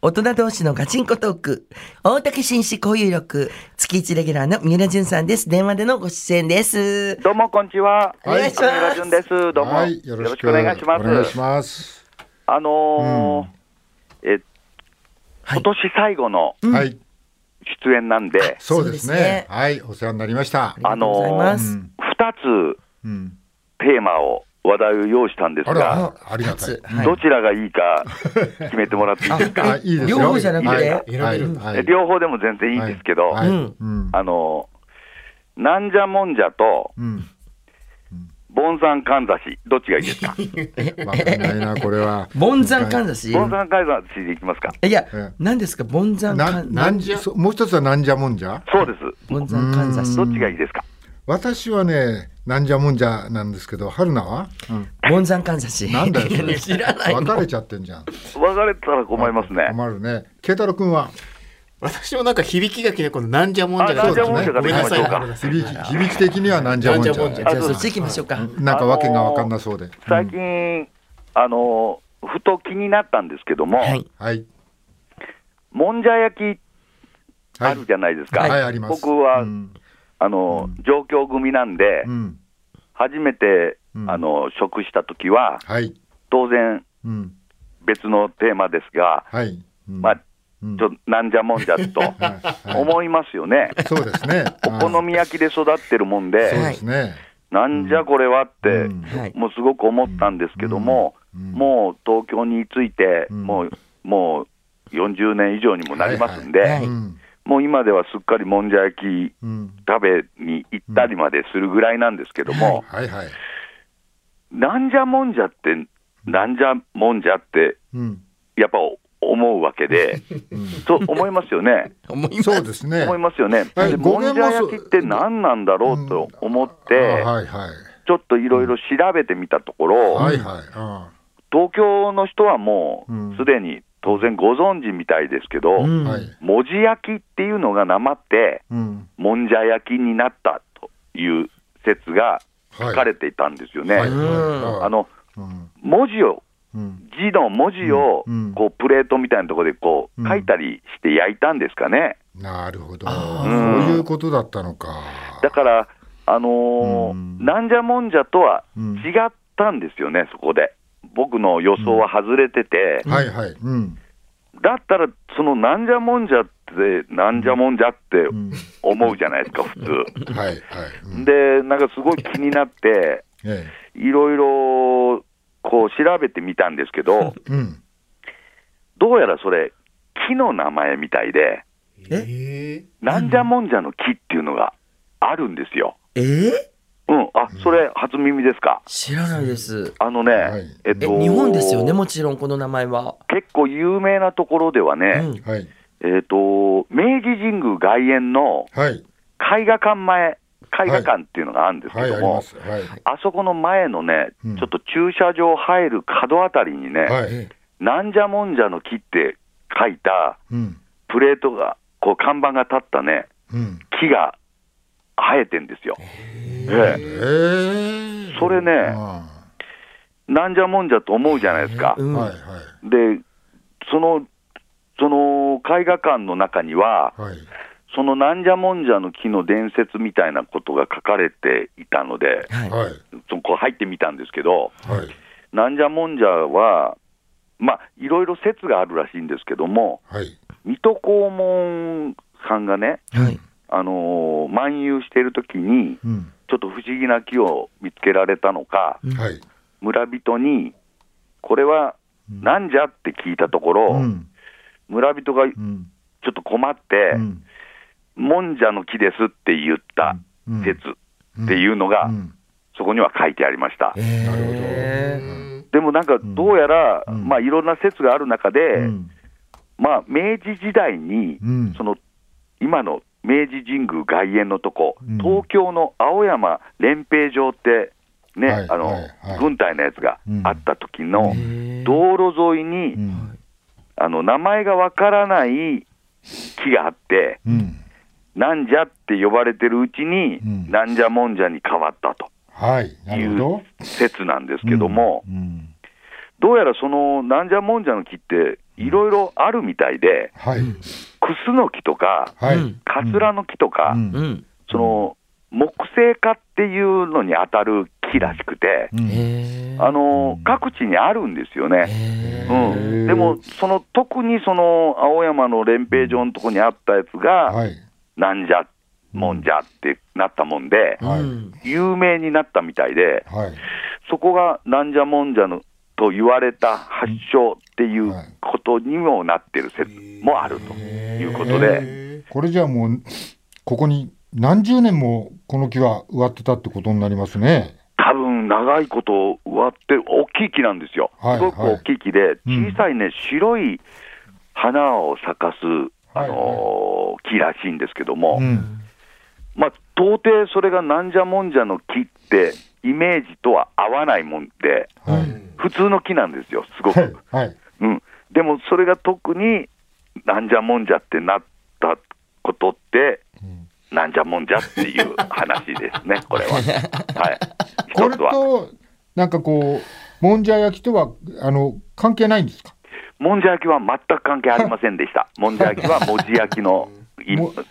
大人同士のガチンコトーク。大竹紳士交友録。月一レギュラーの三浦淳さんです。電話でのご出演です。どうもこんにちは。お願いします三浦淳です。どうも、はい、よろしくお願いします。お願いします。あのーえはい今年最後のはい、出演なんで、そうですそうですねね。はい、お世話になりました。ありがとうございます。うん二つうん、テーマを話題を用意したんですあが、ら、ありがたい初。はいどちらがいいか決めてもらっていいですか？あ、いいですよ。両方じゃなくて？はい両方でも全然いいんですけど、あのーなんじゃもんじゃとうん、ボンザンかんざし、どっちがいいですか？わかんないな、これは。ボンザンかんざし？ボンザンかんざしでいきますか？いやええ、何ですか、ボンザンか、なんなんじゃ、そもう一つはなんじゃもんじゃ？そうです。ボンザンかんざしど。っちがいいですか？私はね、なんじゃもんじゃなんですけど、春菜は？うんボンザンかんざし。なんだよ、それ。知らないの。別れちゃってんじゃん。別れたら困りますね。困るね。慶太郎君は？私もなんか響きがきでこのなんじゃもんじゃがあなんじゃもんじゃごめんなさい響き、響き的にはなんじゃもんじゃ。じゃそっち行きましょうか。なんかわけがわかんなそうで。最近、あのふと気になったんですけども、はい。はい。もんじゃ焼きはいあるじゃないですか、はい、あります。僕は、うんあの上京組なんで、うん。初めて、うんあの食した時は、はい。当然、うん。別のテーマですが、はい。うんまあ、うんちょなんじゃもんじゃと思いますよね、そうですね。お好み焼きで育ってるもんで、そうですね。なんじゃこれはって。もうすごく思ったんですけども、うんもう東京に着いて、うんもうもう40年以上にもなりますんで、はい。もう今ではすっかりもんじゃ焼きうん。食べに行ったりまでするぐらいなんですけども。なんじゃもんじゃって、なんじゃもんじゃって、うん。やっぱ思うわけで、と思いますよね。そうですね。思いますよね、はいでもんじゃ焼きって何なんだろうと思っあて。ちょっといろいろ調べてみたところ、はいはい。あ東京の人はもうんうすでに当然ご存知みたいですけど、うん焼きっていうのがなまって、うん。もんじゃ焼きになったという説が書かれていたんですよね。あ、のうん。文字を、うん。字の文字をこうプレートみたいなところでこううん書いたりして焼いたんですかね。なるほど。あそうーいうことだったのか。だから、あのーうんなんじゃもんじゃとはうん違ったんですよね、そこで。僕の予想は外れてて、はいはい。うん。だったら、そのなんじゃもんじゃって、なんじゃもんじゃってうん。思うじゃないですか、普通。はいはい。うんで、なんかすごい気になって、えいろいろこう調べてみたんですけど、え。うん。どうやらそれ、木の名前みたいで、え？なんじゃもんじゃの木っていうのがあるんですよ。えー？うん、あそれ、初耳ですか。知らないです。あのね、はいえ、えっと、日本ですよね、もちろんこの名前は。結構有名なところではうね、ん。はい。えっと、明治神宮外苑のはい。絵画館前、絵画館っていうのがあるんですけはい、ども、あそこの前のね、うんちょっと駐車場入る角あたりにね、はい。なんじゃもんじゃの木って書いたうん。プレートが、こう看板が立ったね、うん。木が生えてんですよ。ええええ。それねあなんじゃもんじゃと思うじゃないですか。うん。あはいで、その、その絵画館の中には、はい。はい。そのなんじゃもんじゃの木の伝説みたいなことが書かれていたので、はい。はい。そこ入ってみたんですけど、はい。なんじゃもんじゃは、まあ、いろいろ説があるらしいんですけども、はい。水戸黄門さんがね、はい。あのー漫遊しているときに、うん。ちょっと不思議な木を見つけられたのか、はい。村人に、これはなんじゃって聞いたところ、うん。村人がちうん。ょっと困って、うん。もんじゃの木ですって言ったうん説っていうのが、うんそこには書いてありました。えーでもなんか、どうやら、うんまあいろんな説がある中で、うん。まあ明治時代に、うんその今の明治神宮外苑のとこ、うん東京の青山練兵場って、ね、はいあの、はいはい軍隊のやつがあった時のうん道路沿いに、うん。あの名前がわからない木があって、うん。なんじゃって呼ばれてるうちに、うんなんじゃもんじゃに変わったとはい。うど。説なんですけども、うん。どうやらそのなんじゃもんじゃの木って、いろいろあるみたいで、はい。クスノキとか、はい。うんカツラの木とか。その木製化っていうのに当たる木らしくて、あの各地にあるんですよね。へうーん、でも、その特にその青山の練兵場のとこにあったやつが、はい。なんじゃもんじゃってなったもんで、有名になったみたいで、はい。そこがなんじゃもんじゃのと言われた発祥っていうことにもなってる説もあるということで、へこれじゃあもう、ここに何十年もこの木は植わってたってことになりますね。多分長いこと植わって、大きい木なんですよ、はいすごく大きい木で、うん小さいね、白い花を咲かす、あはいのー木らしいんですけども、うん。まあ、到底それがなんじゃもんじゃの木って、イメージとは合わないもんで、はい。普通の木なんですよ、すごく。はい。はい。うん、でもそれが特になんじゃもんじゃってなったことって、うんなんじゃもんじゃっていう話ですね、これは。はい、これ。と、なんかこう、もんじゃ焼きとは、あの、関係ないんですか？もんじゃ焼きは全く関係ありませんでした。もんじゃ焼きは文字焼きの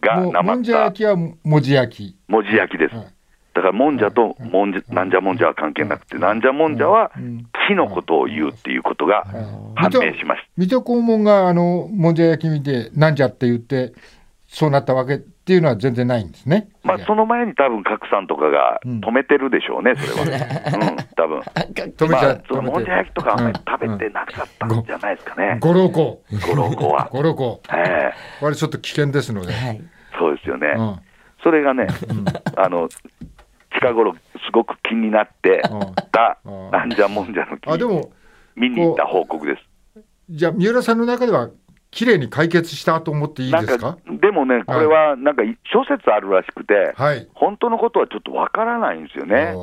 がもなまったもんじゃ焼きは文字焼き。文字焼きです。はいだからもんじゃともんじゃなんじゃもんじゃは関係なくて、なんじゃもんじゃはうん。木のことを言うっていうことが判明しました。水戸黄門があのもんじゃ焼き見てなんじゃって言ってそうなったわけっていうのは全然ないんですね。まあ、その前に多分、拡散とかが止めてるでしょうね、それは。うん、多分。止めちゃまあ、そのもんじゃ焼きとかあんまりうん食べてなかったんじゃないですかね、五郎湖五郎湖は。五郎湖 ええ。これちょっと危険ですので。はい。そうですよね。うん。それがね、あの、近頃すごく気になってたうん。なんじゃもんじゃの木あでも見に行った報告です。じゃあ三浦さんの中では綺麗に解決したと思っていいですか？か、でもね、これはなんか諸説あるらしくて、はい。本当のことはちょっとわからないんですよね。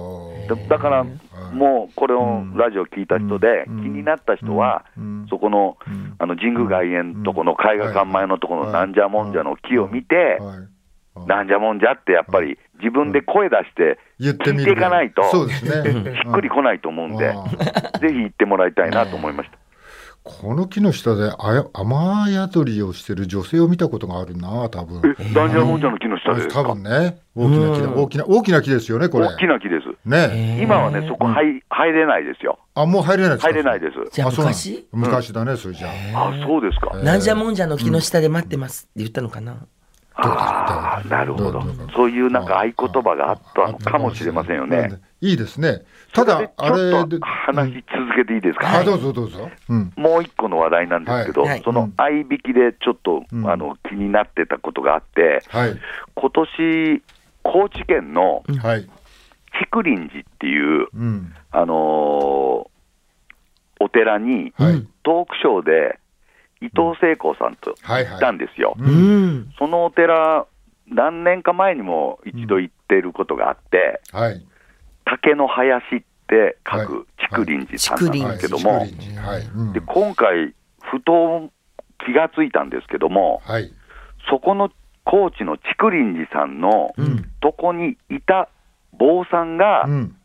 だだから、もうこれをうん。ラジオ聞いた人で、うん。気になった人は、うん。そこのうん。あの神宮外苑とこの絵画館前のところのなんじゃもんじゃの木を見て、はいなんじゃもんじゃってやっぱり自分で声出して言ってみる聞いていかないと、そうですね。しっくりこないと思うんで、ぜひ行ってもらいたいなと思いました。この木の下であや雨宿りをしてる女性を見たことがあるな、多分。え、なんじゃもんじゃの木の下でですか？多分ね。大きな木だ。大きな、大きな木ですよね、これ。大きな木です。ね。今はね、そこ入入れないですよ。あ、もう入れないですか？入れないです。じゃあ昔？昔だね、それじゃあ。あ、そうですか。なんじゃもんじゃの木の下で待ってますって言ったのかな？ああ、なるほど。そういうなんか合言葉があったのかもしれませんよね。。いいですね。ただ、あそれでちょっれでと、話続けていいですか、あ、どうぞどうぞ。うん。もう一個の話題なんですけど、その合いびきでちょっと、うんあの気になってたことがあって、はい。今年高知県のはい。竹林寺っていう、うん。あのーお寺に、はい。トークショーで伊藤聖子さんとはい行ったはんですよ。い。ううん。ん。そのお寺、何年か前にも一度行ってることがあって、はい。竹の林って書はいく竹林寺さんなんはい。ですけども、で今回、ふと気がついたんですけども、はい。そこの高知の竹林寺さんのうん。とこにいた坊さんが、うん。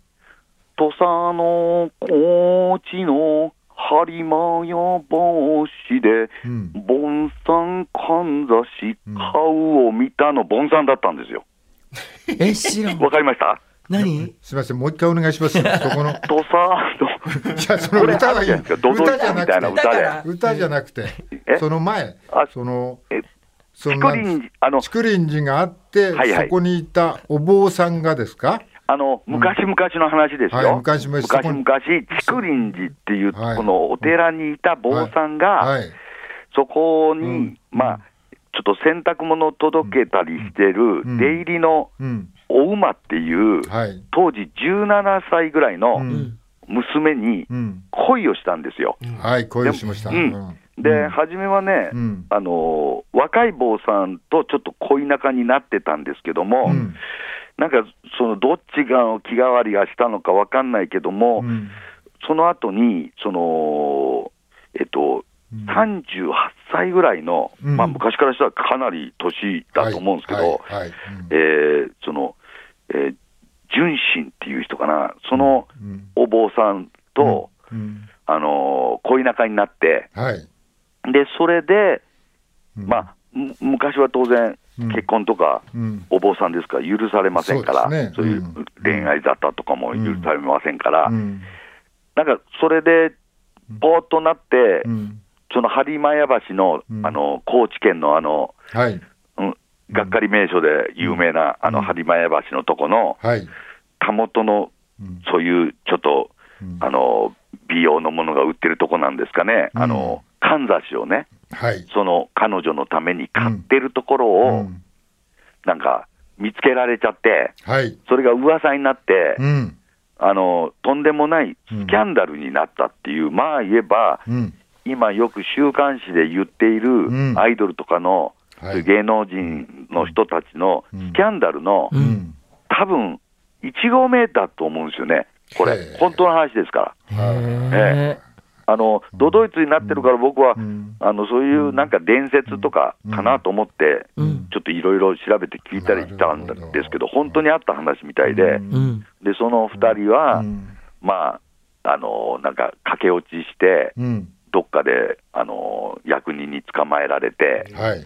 土佐の高知の播磨屋帽子で、うん。ボンさんかんざし顔を見たのボンさんだったんですよ。え、知らん。わかりました？何？すみません、もう一回お願いします。そこの。土佐の、じゃあ、その歌がいい。あるじゃないですか、ドドイ歌じゃツみたいななくて。歌で。歌じゃなくてえ、その前あ、そのえ、その竹林寺、があって、はいはいそこにいたお坊さんがですか？あの、昔々の話ですよ。はい昔々昔々、竹林寺っていう、はいこのお寺にいた坊さんが、はい。そこに、うんまあ、ちょっと洗濯物を届けたりしてるうん出入りのうん。お馬っていう、はい。当時17歳ぐらいうのん。娘にうん。恋をしたんですよ。はい、恋をしました。うんで、うん初めはね、うんあのー若い坊さんとちょっと恋仲になってたんですけども、うんなんかそのどっちがの気変わりがしたのかわかんないけども、うん。その後にそのえっと、うん。38歳ぐらいの、うん。まあ、昔からしたらかなり年だと思うんですけど、はいはいはい。えーその、えー純真っていう人かな、そのうんお坊さんと、うんあのー恋仲になって、はい。で、それで、まあ、む昔は当然、うん結婚とか、うん。お坊さんですから許されませんから、そういううん。恋愛沙汰とかも許されませんから、うん。なんかそれで、ぽーっとなって、うん。その播磨屋橋の、うん。あの高知県のあの、がっかり名所で有名な、あのうん播磨屋橋のとこの、はい。たもとのうん。そういうちょっと、うん。あの美容のものが売ってるとこなんですかね、うん。あのかんざしをね、はい。その彼女のために買ってるところうを、ん。なんか見つけられちゃって、はい。それが噂になって、うん。あのとんでもないスキャンダルになったっていう、まあ言えば、うん。今よく週刊誌で言っていん。るアイドルとかの、はい。芸能人の人たちのうん。スキャンダルの、ううん。ん多分1号目だと思うんですよね、これ。本当の話ですから。へあのドドイツになってるから、僕は、うん。あのそういうなんか伝説とかかなと思って、うん。ちょっといろいろ調べて聞いたりしたんですけど、本当にあった話みたいで、うん。うん。でその2人は、うん。まあ、あのなんか駆け落ちして、うん。どっかであの役人に捕まえられて、はい。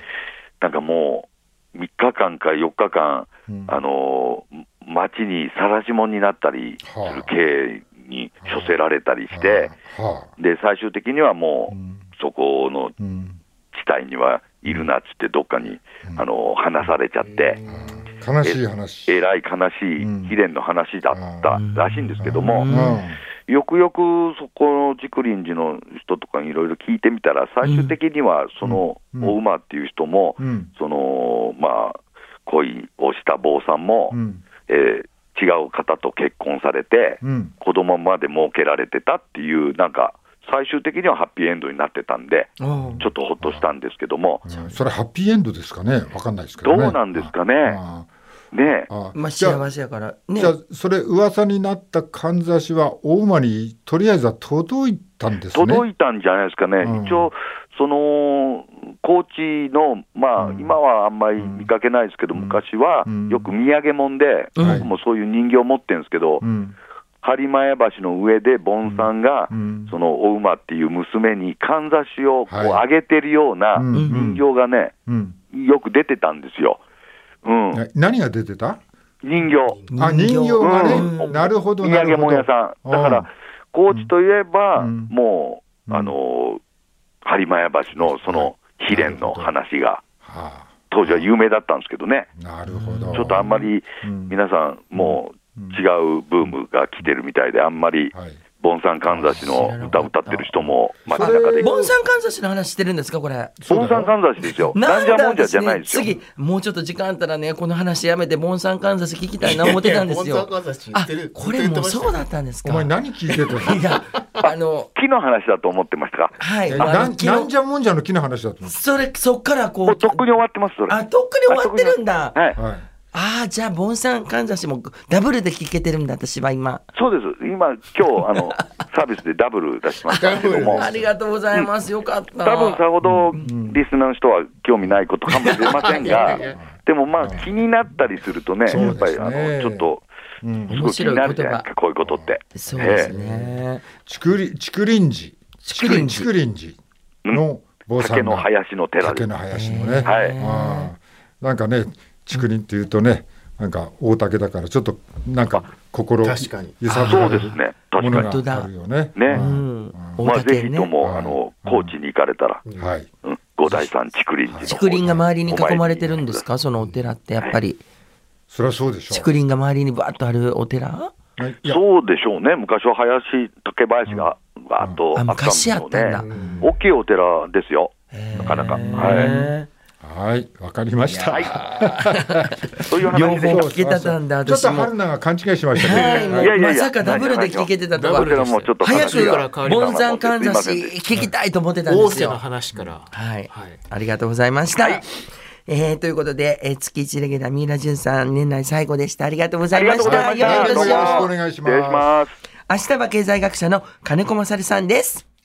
なんかもう3日間か4日間、うん。あの街に晒し者になったりすはあ。る刑に処せられたりして、はで最終的にはもう、うん。そこのうん。地帯にはいるなっつって、どっかに、あの離されちゃって、悲しい話。えらい悲しいうん。悲恋の話だったらしいんですけども、うん。よくよくそこの竹林寺の人とかにいろいろ聞いてみたら、最終的にはそのうん。お馬っていう人も、うん。そのまあ、恋をした坊さんも、うん。えー違う方と結婚されて、うん。子供まで設けられてたっていう、なんか、最終的にはハッピーエンドになってたんで、うんちょっとほっとしたんですけども、うんそれハッピーエンドですかね？わかんないですけどね。どうなんですかね？あねまあ幸せやから。ね。じゃあそれ噂になったかんざしは大馬にとりあえずは届いたんですね？届いたんじゃないですかね、うん。一応、その高知の、まあ、うん。今はあんまり見かけないですけど、うん。昔はうん。よく土産物で、うん。僕もそういう人形持ってるんですけど、うん。播磨屋橋の上で、盆さんが、うん。そのお馬っていう娘にかんざしをこうはい。あげてるようなうん。人形がね、うん。よく出てたんですよ。うん、え何が出てた？人形。あ人形。がね、うん。なるほど土産物屋さん。だから、高知といえば、うん。もう、うん。あのー、播磨屋橋のその悲恋の話が、は当時は有名だったんですけどね、あ、なるほど。ちょっとあんまりうん。皆さん、もう違うブームが来てるみたいで、あんまり、はいボンサンかんざしの歌歌ってる人も街中で、ボンサンかんざしの話してるんですかこれ？ボンサンかんざしですよ、なんじゃもんじゃじゃないですよ。次もうちょっと時間あったらねこの話やめてボンサンかんざし聞きたいな思ってたんですよ。あってるこれもうそうだったんですか？お前何聞いてたの？いやあの木の話だと思ってましたか？はいなんなんじゃもんじゃの木の話だと思っそれそっからこうとっくに終わってます、それ。あとっくに終わってるんだ。はい。た、はいああじゃあボンサンかんざしもダブルで聞けてるんだ私は今。そうです、今、今日あの サービスでダブル出しました。けども、ありがとうございます。よかった。多分さほどリスナーの人は興味ないことかもしれませんがでもまあ気になったりするとね、やっぱりあのちょっと、うんすごい気になるじゃないですか、こういうことって。そうですね。竹林竹林寺。竹林寺。竹林寺。の坊さ竹の林の寺で竹す。の林のね、はい。なんかね竹林っていうとねなんか大竹だからちょっとなんか心を確かに。揺さぶられるそうですね、確ものか本当だ。があるよね。ね。うん。に。まあ、大竹ね。ぜひとも、はいあの高知に行かれたら、はい。うん。五代山竹林竹林が周りに囲まれてるんですか？そのお寺ってやっぱり。それはそうでしょ竹林が周りにバーッとあるお寺？そうでしょうね、昔は林、竹林がわーっとあったんで昔しょうあったんだ。ね。大きいお寺ですよ、なかなか。はい。へはい、わかりました。はい。そういう両話で。方聞けてたんだちょっと春菜が勘違いしましたはい、ね。もいやいうやいや。まさかダブルで聞けてたとはもちょっと早くボンザンかんざし聞きたい。と思ってたんですよ大瀬の話から。はい、はい。ありがとうございました、はい。えーということで、えー月一レギュラー三浦淳さん年内最後でした。ありがとうございました。よろしくお願いします。失礼します。明日は経済学者の金子勝さんです